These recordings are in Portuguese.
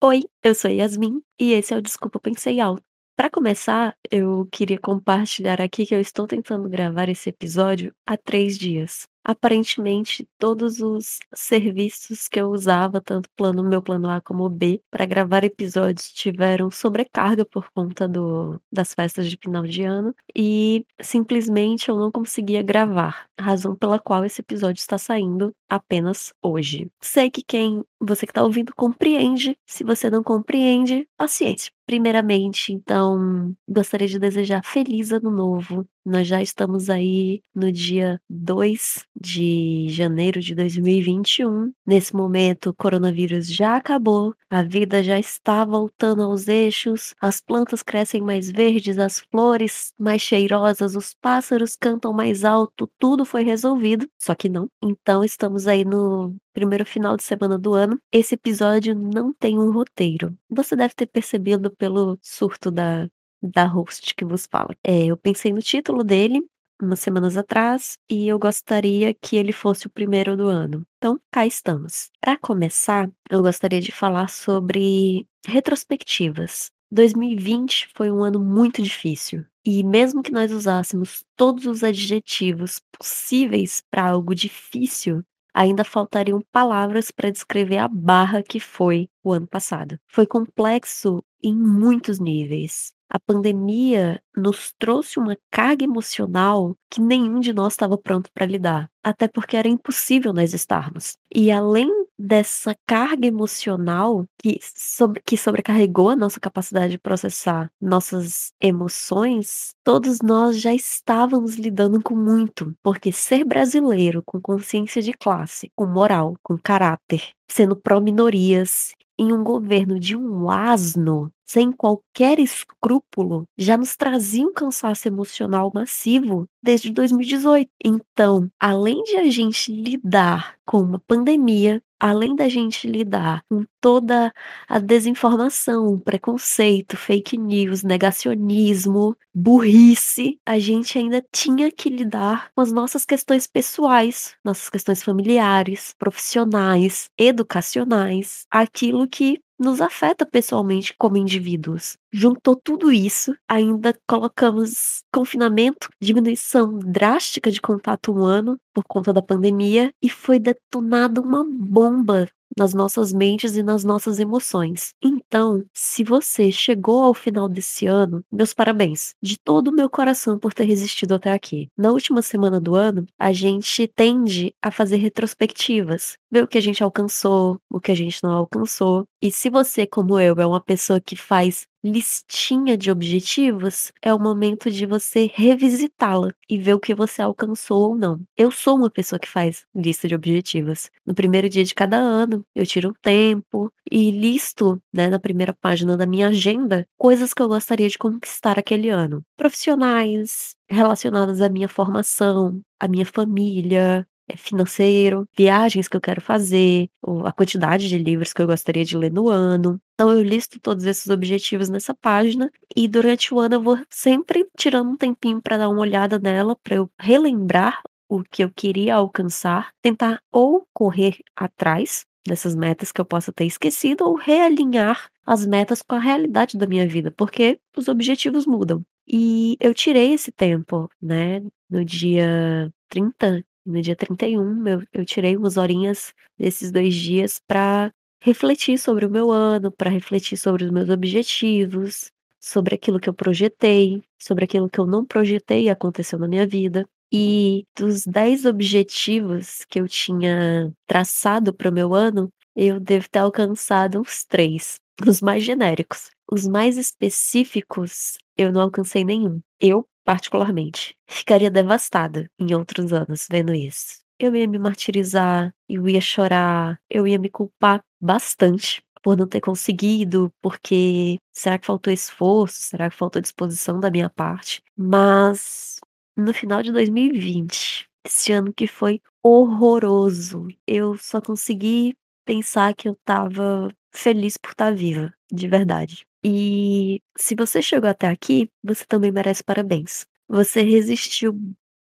Oi, eu sou Yasmin e esse é o Desculpa Pensei Alto. Para começar, eu queria compartilhar aqui que eu estou tentando gravar esse episódio há 3 dias. Aparentemente, todos os serviços que eu usava, tanto plano meu plano A como B, para gravar episódios tiveram sobrecarga por conta do das festas de final de ano e simplesmente eu não conseguia gravar, razão pela qual esse episódio está saindo apenas hoje. Sei que quem você que está ouvindo compreende, se você não compreende, paciência. Primeiramente, então, gostaria de desejar feliz ano novo. Nós já estamos aí no dia 2 de janeiro de 2021. Nesse momento, o coronavírus já acabou, a vida já está voltando aos eixos, as plantas crescem mais verdes, as flores mais cheirosas, os pássaros cantam mais alto, tudo foi resolvido, só que não. Então, estamos aí no primeiro final de semana do ano. Esse episódio não tem um roteiro. Você deve ter percebido pelo surto da, da host que vos fala. É, eu pensei no título dele umas semanas atrás e eu gostaria que ele fosse o primeiro do ano. Então, cá estamos. Para começar, eu gostaria de falar sobre retrospectivas. 2020 foi um ano muito difícil. E mesmo que nós usássemos todos os adjetivos possíveis para algo difícil, ainda faltariam palavras para descrever a barra que foi o ano passado. Foi complexo em muitos níveis. A pandemia nos trouxe uma carga emocional que nenhum de nós estava pronto para lidar, até porque era impossível nós estarmos. E além dessa carga emocional que, sobre, que sobrecarregou a nossa capacidade de processar nossas emoções, todos nós já estávamos lidando com muito, porque ser brasileiro com consciência de classe, com moral, com caráter, sendo pró-minorias em um governo de um asno, sem qualquer escrúpulo, já nos trazia um cansaço emocional massivo desde 2018. Então, além de a gente lidar com uma pandemia, além da gente lidar com toda a desinformação, preconceito, fake news, negacionismo, burrice, a gente ainda tinha que lidar com as nossas questões pessoais, nossas questões familiares, profissionais, educacionais, aquilo que nos afeta pessoalmente como indivíduos. Juntou tudo isso, ainda colocamos confinamento, diminuição drástica de contato humano por conta da pandemia e foi detonada uma bomba nas nossas mentes e nas nossas emoções. Então, se você chegou ao final desse ano, meus parabéns, de todo o meu coração por ter resistido até aqui. Na última semana do ano, a gente tende a fazer retrospectivas, ver o que a gente alcançou, o que a gente não alcançou. E se você, como eu, é uma pessoa que faz listinha de objetivos, é o momento de você revisitá-la e ver o que você alcançou ou não. Eu sou uma pessoa que faz lista de objetivos. No primeiro dia de cada ano, eu tiro um tempo e listo, né, na primeira página da minha agenda, coisas que eu gostaria de conquistar aquele ano. Profissionais, relacionadas à minha formação, à minha família, financeiro, viagens que eu quero fazer, a quantidade de livros que eu gostaria de ler no ano. Então eu listo todos esses objetivos nessa página e durante o ano eu vou sempre tirando um tempinho para dar uma olhada nela, para eu relembrar o que eu queria alcançar, tentar ou correr atrás dessas metas que eu possa ter esquecido ou realinhar as metas com a realidade da minha vida, porque os objetivos mudam. E eu tirei esse tempo, né, no dia 30 no dia 31, eu eu tirei umas horinhas desses 2 dias para refletir sobre o meu ano, para refletir sobre os meus objetivos, sobre aquilo que eu projetei, sobre aquilo que eu não projetei e aconteceu na minha vida. E dos 10 objetivos que eu tinha traçado para o meu ano, eu devo ter alcançado uns 3, os mais genéricos. Os mais específicos, eu não alcancei nenhum. Eu particularmente, ficaria devastada em outros anos vendo isso. Eu ia me martirizar, eu ia chorar, eu ia me culpar bastante por não ter conseguido, porque será que faltou esforço? Será que faltou disposição da minha parte? Mas no final de 2020, esse ano que foi horroroso, eu só consegui pensar que eu estava feliz por estar viva, de verdade. E se você chegou até aqui, você também merece parabéns. Você resistiu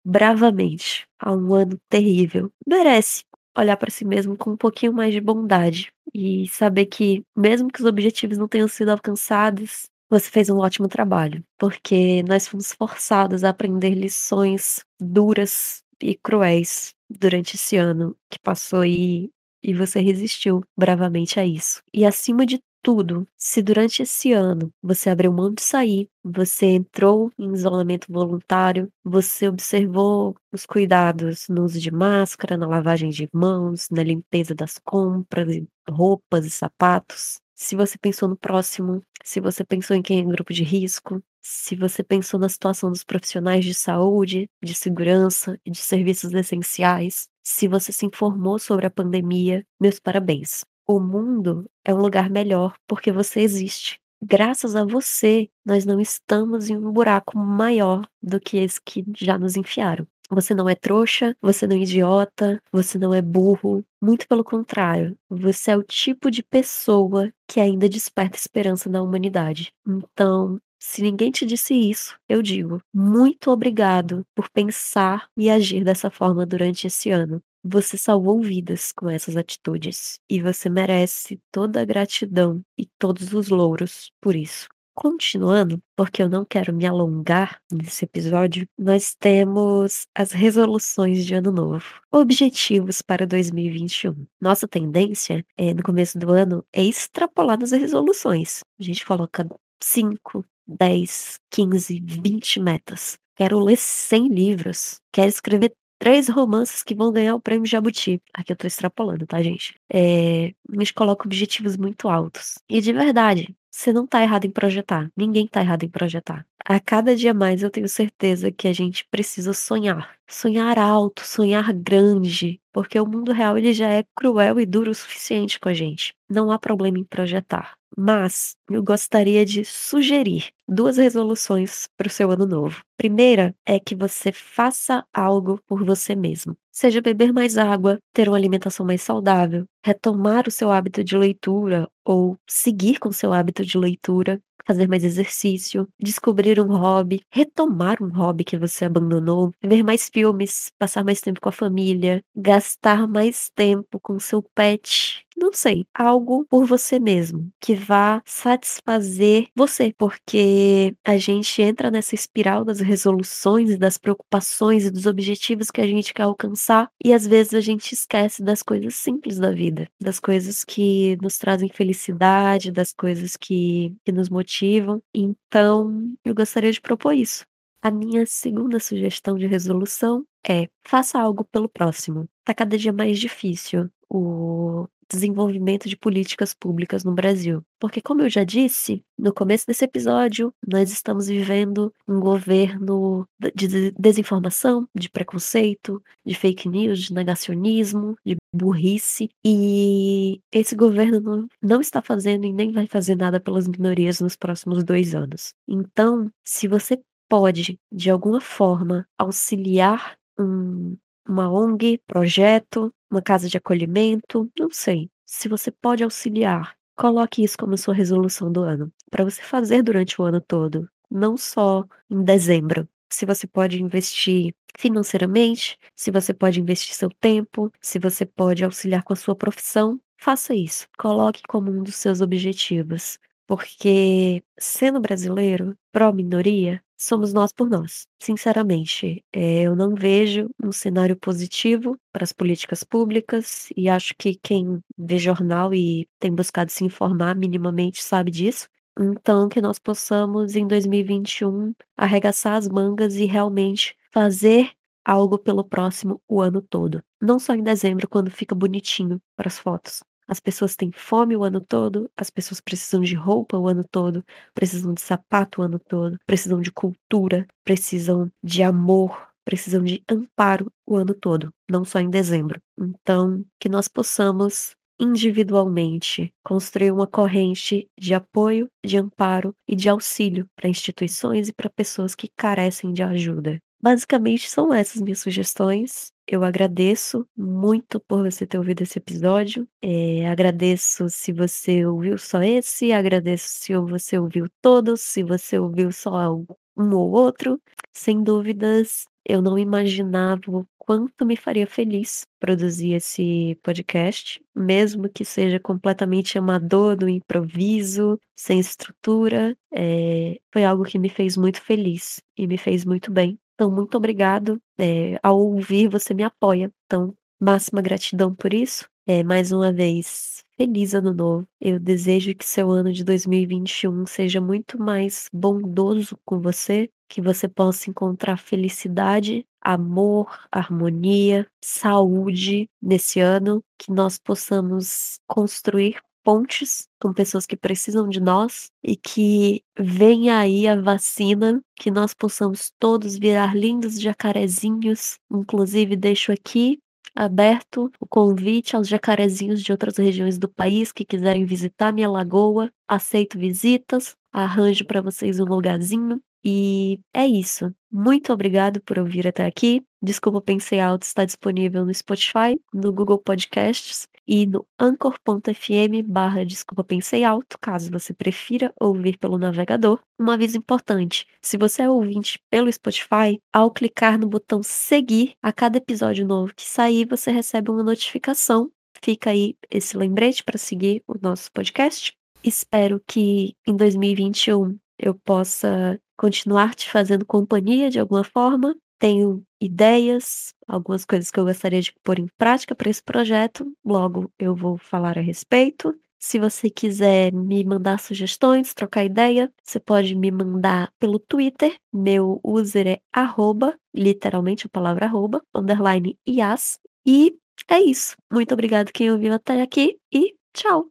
bravamente a um ano terrível. Merece. olhar para si mesmo com um pouquinho mais de bondade e saber que, mesmo que os objetivos não tenham sido alcançados, você fez um ótimo trabalho, porque nós fomos forçados a aprender lições duras e cruéis durante esse ano que passou aí e você resistiu bravamente a isso. E acima de tudo, se durante esse ano você abriu mão de sair, você entrou em isolamento voluntário, você observou os cuidados no uso de máscara, na lavagem de mãos, na limpeza das compras, roupas e sapatos. Se você pensou no próximo, se você pensou em quem é em grupo de risco, se você pensou na situação dos profissionais de saúde, de segurança e de serviços essenciais, se você se informou sobre a pandemia, meus parabéns. O mundo é um lugar melhor porque você existe. Graças a você, nós não estamos em um buraco maior do que esse que já nos enfiaram. Você não é trouxa, você não é idiota, você não é burro. Muito pelo contrário, você é o tipo de pessoa que ainda desperta esperança na humanidade. Então, se ninguém te disse isso, eu digo muito obrigado por pensar e agir dessa forma durante esse ano. Você salvou vidas com essas atitudes e você merece toda a gratidão e todos os louros por isso. Continuando, porque eu não quero me alongar nesse episódio, nós temos as resoluções de ano novo, objetivos para 2021. Nossa tendência é, no começo do ano é extrapolar nas resoluções. A gente coloca 5, 10, 15, 20 metas. Quero ler 100 livros. Quero escrever três romances que vão ganhar o prêmio Jabuti. Aqui eu tô extrapolando, tá, gente? É, gente coloca objetivos muito altos. E de verdade, você não tá errado em projetar. Ninguém tá errado em projetar. A cada dia mais eu tenho certeza que a gente precisa sonhar. Sonhar alto, sonhar grande, porque o mundo real ele já é cruel e duro o suficiente com a gente. Não há problema em projetar. Mas eu gostaria de sugerir duas resoluções para o seu ano novo. Primeira é que você faça algo por você mesmo. Seja beber mais água, ter uma alimentação mais saudável, retomar o seu hábito de leitura ou seguir com seu hábito de leitura, fazer mais exercício, descobrir um hobby, retomar um hobby que você abandonou, ver mais filmes, passar mais tempo com a família, gastar mais tempo com seu pet. Não sei, algo por você mesmo que vá satisfazer você, porque a gente entra nessa espiral das resoluções das preocupações e dos objetivos que a gente quer alcançar e às vezes a gente esquece das coisas simples da vida, das coisas que nos trazem felicidade, das coisas que, que nos motivam. Então, eu gostaria de propor isso. A minha segunda sugestão de resolução é: faça algo pelo próximo. Tá cada dia mais difícil o desenvolvimento de políticas públicas no Brasil. Porque, como eu já disse no começo desse episódio, nós estamos vivendo um governo de desinformação, de preconceito, de fake news, de negacionismo, de burrice. E esse governo não, não está fazendo e nem vai fazer nada pelas minorias nos próximos dois anos. Então, se você pode, de alguma forma, auxiliar um, uma ONG, projeto, uma casa de acolhimento, não sei. Se você pode auxiliar, coloque isso como sua resolução do ano, para você fazer durante o ano todo, não só em dezembro. Se você pode investir financeiramente, se você pode investir seu tempo, se você pode auxiliar com a sua profissão, faça isso. Coloque como um dos seus objetivos. Porque, sendo brasileiro, pró-minoria, somos nós por nós. Sinceramente, eh, eu não vejo um cenário positivo para as políticas públicas e acho que quem vê jornal e tem buscado se informar minimamente sabe disso. Então, que nós possamos, em 2021, arregaçar as mangas e realmente fazer algo pelo próximo o ano todo. Não só em dezembro, quando fica bonitinho para as fotos. As pessoas têm fome o ano todo, as pessoas precisam de roupa o ano todo, precisam de sapato o ano todo, precisam de cultura, precisam de amor, precisam de amparo o ano todo, não só em dezembro. Então, que nós possamos individualmente construir uma corrente de apoio, de amparo e de auxílio para instituições e para pessoas que carecem de ajuda. Basicamente são essas minhas sugestões. Eu agradeço muito por você ter ouvido esse episódio. É, agradeço se você ouviu só esse, agradeço se você ouviu todos, se você ouviu só um ou outro. Sem dúvidas, eu não imaginava o quanto me faria feliz produzir esse podcast, mesmo que seja completamente amador, no improviso, sem estrutura, eh, foi algo que me fez muito feliz e me fez muito bem. Então muito obrigado, eh, ao ouvir você me apoia, então máxima gratidão por isso. Eh, mais uma vez, feliz ano novo. Eu desejo que seu ano de 2021 seja muito mais bondoso com você, que você possa encontrar felicidade, amor, harmonia, saúde nesse ano, que nós possamos construir pontes com pessoas que precisam de nós e que venha aí a vacina, que nós possamos todos virar lindos jacarezinhos. Inclusive deixo aqui aberto o convite aos jacarezinhos de outras regiões do país que quiserem visitar minha lagoa, aceito visitas, arranjo para vocês um lugarzinho. E é isso. Muito obrigado por ouvir até aqui. Desculpa Pensei Alto está disponível no Spotify, no Google Podcasts e no anchor.fm barra Desculpa Pensei Alto, caso você prefira ouvir pelo navegador. Um aviso importante, se você é ouvinte pelo Spotify, ao clicar no botão seguir, a cada episódio novo que sair, você recebe uma notificação. Fica aí esse lembrete para seguir o nosso podcast. Espero que em 2021 eu possa continuar te fazendo companhia de alguma forma. Tenho ideias, algumas coisas que eu gostaria de pôr em prática para esse projeto, logo eu vou falar a respeito. Se você quiser me mandar sugestões, trocar ideia, você pode me mandar pelo Twitter. Meu user é arroba, literalmente a palavra arroba, underline IAS. E é isso. Muito obrigado quem ouviu até aqui e tchau!